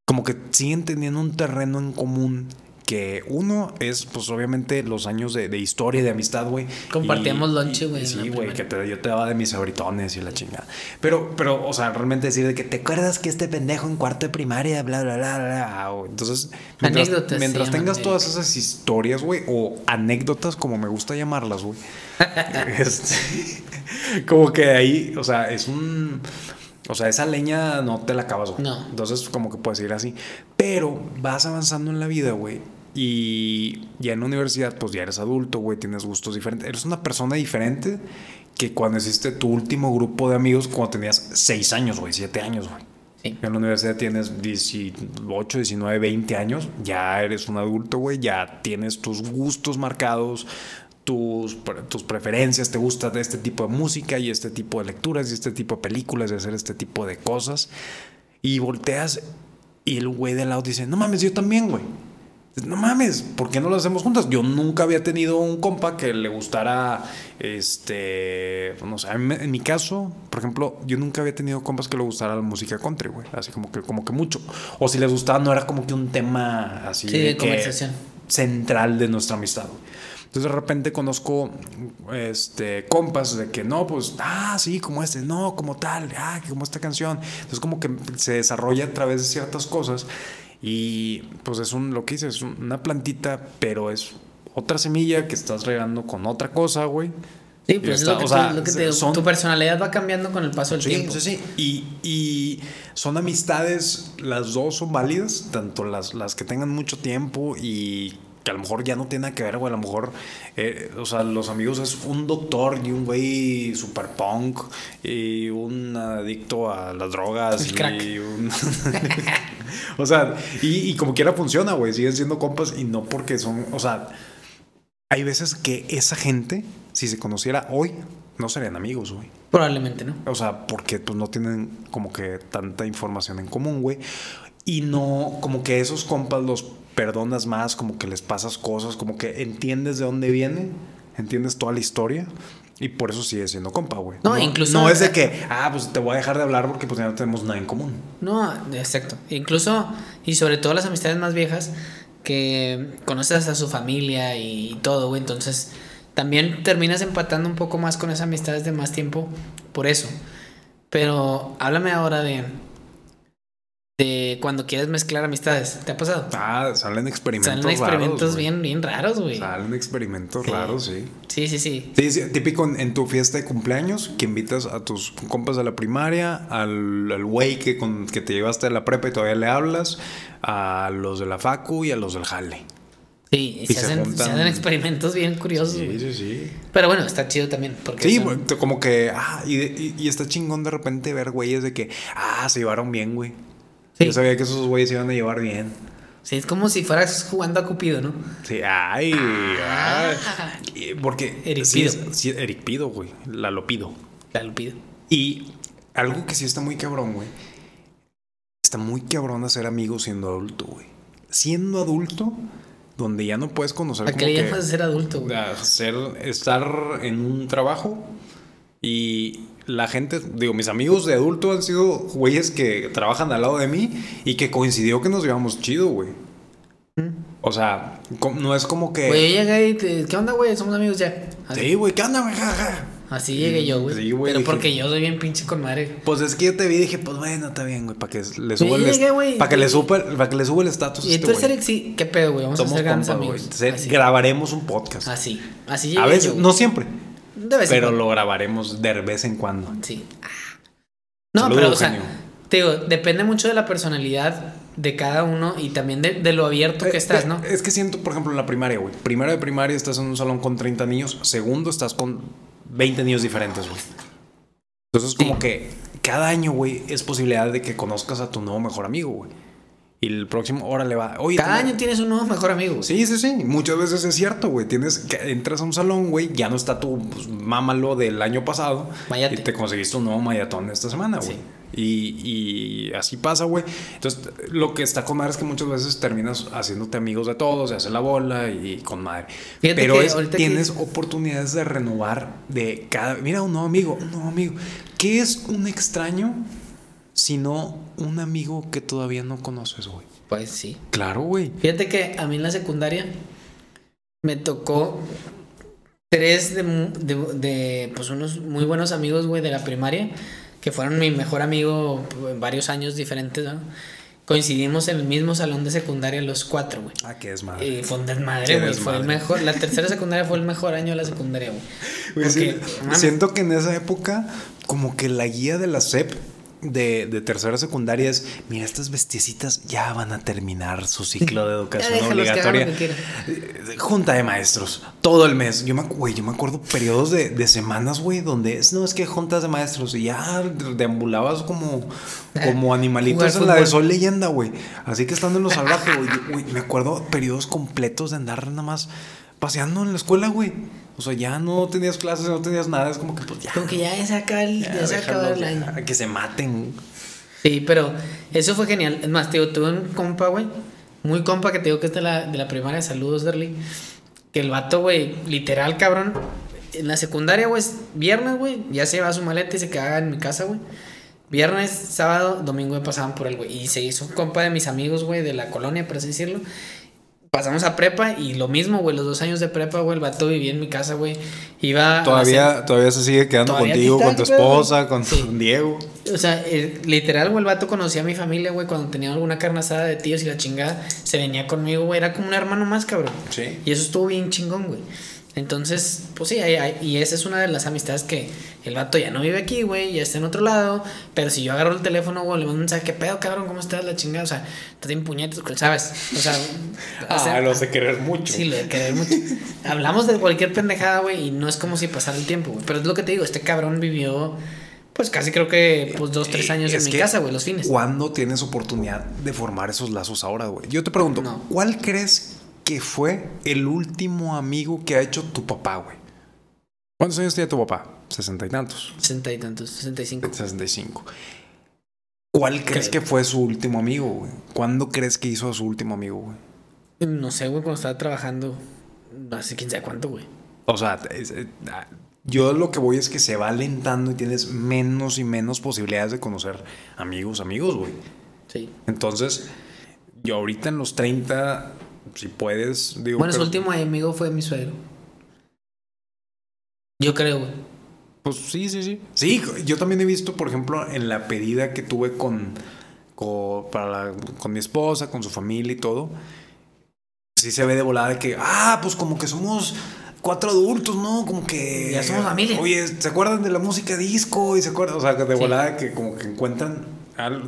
como que siguen teniendo un terreno en común que uno es, pues obviamente, los años de, de historia y de amistad, güey. Compartíamos lonche, güey, Sí, güey, que te- yo te daba de mis abritones y la chingada. Pero, pero, o sea, realmente decir de que te acuerdas que este pendejo en cuarto de primaria, bla, bla, bla, bla. bla. Entonces, mientras, Anécdotas mientras tengas todas esas historias, güey, o anécdotas, como me gusta llamarlas, güey. este, como que ahí, o sea, es un. O sea, esa leña no te la acabas, güey. No. Entonces, como que puedes ir así. Pero vas avanzando en la vida, güey. Y ya en la universidad, pues ya eres adulto, güey, tienes gustos diferentes. Eres una persona diferente que cuando hiciste tu último grupo de amigos cuando tenías 6 años, güey, 7 años, güey. Sí. En la universidad tienes 18, 19, 20 años, ya eres un adulto, güey, ya tienes tus gustos marcados, tus, tus preferencias, te gusta este tipo de música y este tipo de lecturas y este tipo de películas y hacer este tipo de cosas. Y volteas y el güey de al lado dice, no mames, yo también, güey. No mames, ¿por qué no lo hacemos juntas? Yo nunca había tenido un compa que le gustara, este, no sé, en mi caso, por ejemplo, yo nunca había tenido compas que le gustara la música country, güey, así como que, como que mucho. O si les gustaba, no era como que un tema así Sí, de que- conversación. central de nuestra amistad. güey. Entonces de repente conozco este compas de que no, pues, ah, sí, como este, no, como tal, ah, como esta canción. Entonces como que se desarrolla a través de ciertas cosas y pues es un, lo que hice, es una plantita, pero es otra semilla que estás regando con otra cosa, güey. Sí, pues es está- lo que, o sea, te, lo que te digo, son- tu personalidad va cambiando con el paso del Sí, tiempo. sí, sí. Y, y son amistades, las dos son válidas, tanto las, las que tengan mucho tiempo y que a lo mejor ya no tiene nada que ver, güey. A lo mejor, eh, o sea, los amigos es un doctor y un güey super punk y un adicto a las drogas El y crack. un. o sea, y, y como quiera funciona, güey. Siguen siendo compas y no porque son. O sea, hay veces que esa gente, si se conociera hoy, no serían amigos, güey. Probablemente, ¿no? O sea, porque pues no tienen como que tanta información en común, güey. Y no, como que esos compas los perdonas más, como que les pasas cosas, como que entiendes de dónde vienen, entiendes toda la historia. Y por eso sigue siendo compa, güey. No, incluso- No es de que, ah, pues te voy a dejar de hablar porque pues ya no tenemos nada en común. No, exacto. Incluso, y sobre todo las amistades más viejas, que conoces a su familia y todo, güey. Entonces, también terminas empatando un poco más con esas amistades de más tiempo por eso. Pero háblame ahora de. De cuando quieres mezclar amistades. ¿Te ha pasado? Ah, salen experimentos Salen experimentos raros, bien, bien raros, güey. Salen experimentos Sí. raros, sí. Sí, sí, sí. Sí, sí, típico en, en tu fiesta de cumpleaños que invitas a tus compas de la primaria, al al güey que, con, que te llevaste a la prepa y todavía le hablas, a los de la facu y a los del jale. Sí, y Y se, se hacen, se hacen experimentos bien curiosos, Sí, sí, sí. Pero bueno, está chido también. Porque Sí, son- como que, ah, y, y, y está chingón de repente ver güeyes de que, ah, se llevaron bien, güey. Sí. Yo sabía que esos güeyes se iban a llevar bien. Sí, es como si fueras jugando a Cupido, ¿no? Sí, ay, Ah. ay. Porque. Eric sí, Pido. sí, Eric Pido, güey. La lo pido. Ya lo pido. Y algo que sí está muy cabrón, güey. Está muy cabrón hacer amigos siendo adulto, güey. Siendo adulto, donde ya no puedes conocer ¿A qué le llamas ser adulto, güey? hacer, estar en un trabajo y la gente, digo, mis amigos de adulto han sido güeyes que trabajan al lado de mí y que coincidió que nos llevamos chido, güey. O sea, no es como que... Güey, yo llegué y te... ¿Qué onda, güey? Somos amigos ya. Así, Sí, güey, ¿qué onda, güey? Ja, ja. así llegué yo, güey. Sí, güey, Pero dije- porque yo soy bien pinche con madre. Pues es que yo te vi y dije, pues bueno, está bien, güey, para que le suba el güey. para que le suba para que le suba el estatus Y este güey. Eric, sí. ¿Qué pedo, güey? Vamos Somos a ser grandes amigos. Grabaremos un podcast. Así. Así llegué a veces, yo, no siempre, De vez en pero cuando. lo grabaremos de vez en cuando. Sí. Ah. No, Saludos, pero, o sea, te digo, depende mucho de la personalidad de cada uno y también de, de lo abierto que Eh, estás, eh, ¿no? Es que siento, por ejemplo, en la primaria, güey. Primero de primaria estás en un salón con 30 niños. Segundo estás con 20 niños diferentes, güey. Entonces, como que cada año, güey, es posibilidad de que conozcas a tu nuevo mejor amigo, güey. Y el próximo, órale, va. Oye, Cada año tienes un nuevo mejor amigo. güey. Sí, sí, sí. Muchas veces es cierto, güey. Tienes que entras a un salón, güey, ya no está tu pues, mámalo del año pasado Mayate. y te conseguiste un nuevo mayatón esta semana, güey. Sí. Y, y así pasa, güey. Entonces, lo que está con madre es que muchas veces terminas haciéndote amigos de todos, se hace la bola y con madre. Fíjate Pero es- que- tienes oportunidades de renovar de cada. Mira, un nuevo amigo, un nuevo amigo. ¿Qué es un extraño sino un amigo que todavía no conoces, güey? Pues sí. Claro, güey. Fíjate que a mí en la secundaria me tocó tres de, de, de, pues unos muy buenos amigos, güey, de la primaria, que fueron mi mejor amigo pues, en varios años diferentes, ¿no? Coincidimos en el mismo salón de secundaria los cuatro, güey. Ah, qué es madre. Y fue un desmadre, güey. Fue el desmadre. mejor. La tercera secundaria fue el mejor año de la secundaria, güey. Porque, sí, siento que en esa época, como que la guía de la SEP de, de tercera secundaria es: mira, estas bestiecitas ya van a terminar su ciclo de educación obligatoria. quieran. Eh, Junta de maestros, todo el mes. Yo me, güey, yo me acuerdo periodos de, de semanas, güey, donde es, no, es que juntas de maestros y ya deambulabas como, como animalitos en la de. Soy Leyenda, güey. Así que estando en lo salvaje, güey, yo, güey, me acuerdo periodos completos de andar nada más paseando en la escuela, güey. O sea, ya no tenías clases, no tenías nada, es como que pues ya. Como que ya se acaba el, ya, se acaba déjalos, el ya, año. que se maten. Sí, pero eso fue genial. Es más, te digo, tuve un compa, güey. Muy compa que te digo que es de la, de la primaria. Saludos, Derly. Que el vato, güey, literal, cabrón. En la secundaria, güey, es viernes, güey. Ya se lleva su maleta y se quedaba en mi casa, güey. Viernes, sábado, domingo me pasaban por él, güey. Y se hizo un compa de mis amigos, güey, de la colonia, por así decirlo. Pasamos a prepa y lo mismo, güey. Los dos años de prepa, güey, el vato vivía en mi casa, güey. Iba hacer- Todavía, todavía se sigue quedando Todavía contigo, con tu esposa, con Sí. Diego. O sea, eh, literal, güey, el vato conocía a mi familia, güey, cuando tenía alguna carne asada de tíos y la chingada, se venía conmigo, güey, era como un hermano más, cabrón. Sí. Y eso estuvo bien chingón, güey. Entonces, pues sí, hay- hay- y esa es una de las amistades que el vato ya no vive aquí, güey, ya está en otro lado, pero si yo agarro el teléfono, güey, le mando un mensaje, ¿qué pedo, cabrón? ¿Cómo estás? La chingada, o sea, estás bien puñetas, ¿sabes? O sea, Ah, lo sé querer mucho. Sí, lo de querer mucho. Hablamos de cualquier pendejada, güey, y no es como si pasara el tiempo, güey. Pero es lo que te digo, este cabrón vivió, pues casi creo que, pues dos, tres años Eh, Es en mi casa, güey, los fines. ¿Cuándo tienes oportunidad de formar esos lazos ahora, güey? Yo te pregunto, No. ¿cuál crees que fue el último amigo que ha hecho tu papá, güey? ¿Cuántos años tiene tu papá? Sesenta y tantos. Sesenta y tantos, sesenta y cinco. 65. ¿Cuál crees Creo. que fue su último amigo, güey? ¿Cuándo crees que hizo a su último amigo, güey? No sé, güey, cuando estaba trabajando, hace quién sabe cuánto, güey. O sea, es- eh, ah, yo lo que voy es que se va alentando y tienes menos y menos posibilidades de conocer amigos, amigos, güey. Sí. Entonces, yo ahorita en los 30, si puedes, digo. Bueno, su último amigo fue mi suegro. Yo creo, güey. Pues sí, sí, sí. Sí, yo también he visto, por ejemplo, en la pedida que tuve con, con, para la- con mi esposa, con su familia y todo. Sí se ve de volada de que, ah, pues como que somos cuatro adultos, ¿no? Como que. Ya somos familia. Oye, ¿se acuerdan de la música disco? Y se acuerdan, o sea, de Sí. volada que como que encuentran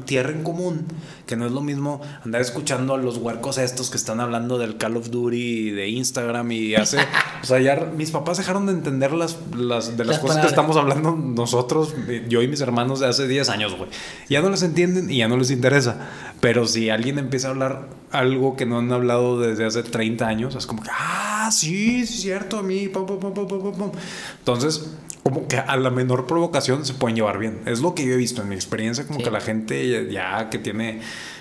tierra en común, que no es lo mismo andar escuchando a los huercos estos que están hablando del Call of Duty de Instagram y hace, o sea, ya mis papás dejaron de entender las, las de las Las cosas que palabras. estamos hablando nosotros, eh, yo y mis hermanos de hace 10 años, güey. Ya no les entienden y ya no les interesa. Pero si alguien empieza a hablar algo que no han hablado desde hace 30 años, es como que, ah, sí, sí, es cierto, a mí, pum, pum, pum". Entonces, como que a la menor provocación se pueden llevar bien. Es lo que yo he visto en mi experiencia, como Sí. que la gente ya que tiene,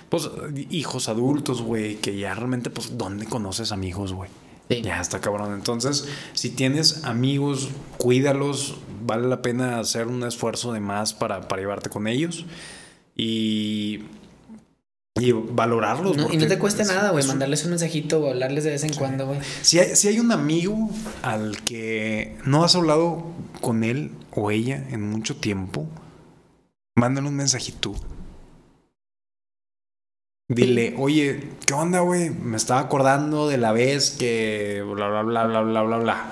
pues, hijos adultos, güey, que ya realmente, pues, ¿dónde conoces amigos, güey? Sí. Ya está cabrón. Entonces, si tienes amigos, cuídalos. Vale la pena hacer un esfuerzo de más para, para llevarte con ellos. Y, y valorarlos. No, y no te cuesta es- nada, güey, mandarles un mensajito o hablarles de vez en cuando, güey. Si hay, si hay un amigo al que no has hablado con él o ella en mucho tiempo, mándale un mensajito. Dile, oye, ¿qué onda, güey? Me estaba acordando de la vez que bla, bla, bla, bla, bla, bla, bla.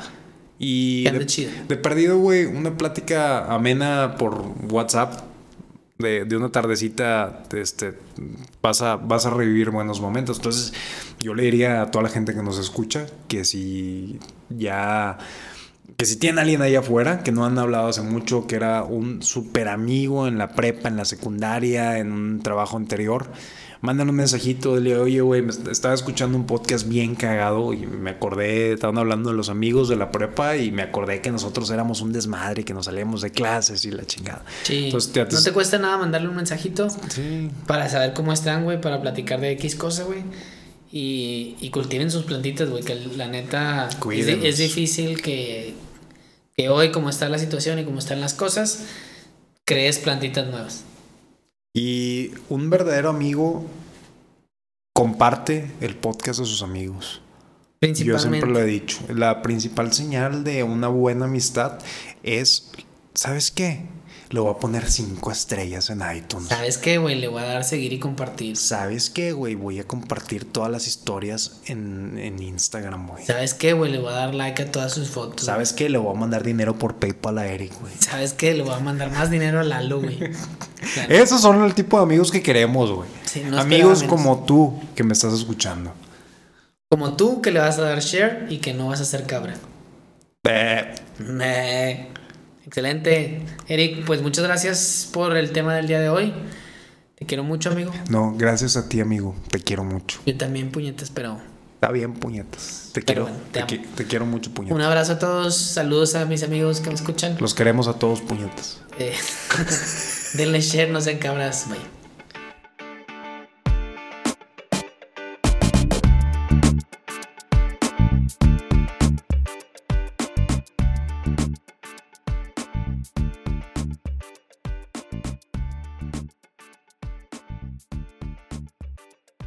Y de, de perdido, güey, una plática amena por WhatsApp de, de una tardecita, este, vas a, vas a revivir buenos momentos. Entonces, yo le diría a toda la gente que nos escucha que si ya que si tienen alguien ahí afuera, que no han hablado hace mucho, que era un super amigo en la prepa, en la secundaria, en un trabajo anterior, mandan un mensajito, dile, oye, güey, estaba escuchando un podcast bien cagado y me acordé, estaban hablando de los amigos de la prepa y me acordé que nosotros éramos un desmadre, que nos salíamos de clases y la chingada. Sí. no te cuesta nada mandarle un mensajito sí. para saber cómo están, güey, para platicar de X cosa, güey. Y, y cultiven sus plantitas, güey, que la neta es, es, difícil que, que hoy, como está la situación y como están las cosas, crees plantitas nuevas. Y un verdadero amigo comparte el podcast a sus amigos. Yo siempre lo he dicho. La principal señal de una buena amistad es, ¿sabes qué? Le voy a poner cinco estrellas en iTunes. ¿Sabes qué, güey? Le voy a dar seguir y compartir. ¿Sabes qué, güey? Voy a compartir todas las historias en, Instagram, güey. ¿Sabes qué, güey? Le voy a dar like a todas sus fotos. ¿Sabes qué? Le voy a mandar dinero por PayPal a Eric, güey. ¿Sabes qué? Le voy a mandar más dinero a Lalo, güey. Esos son el tipo de amigos que queremos, güey. amigos como tú que me estás escuchando. Como tú que le vas a dar share y que no vas a ser cabra. Me. Excelente. Eric, pues muchas gracias por el tema del día de hoy. Te quiero mucho, amigo. No, gracias a ti, amigo. Te quiero mucho. Yo también, puñetas, pero. Está bien, puñetas. Te quiero. te, quiero mucho, puñetas. Un abrazo a todos. Saludos a mis amigos que me escuchan. Los queremos a todos, puñetas. Eh, denle share, no sean cabras. Bye.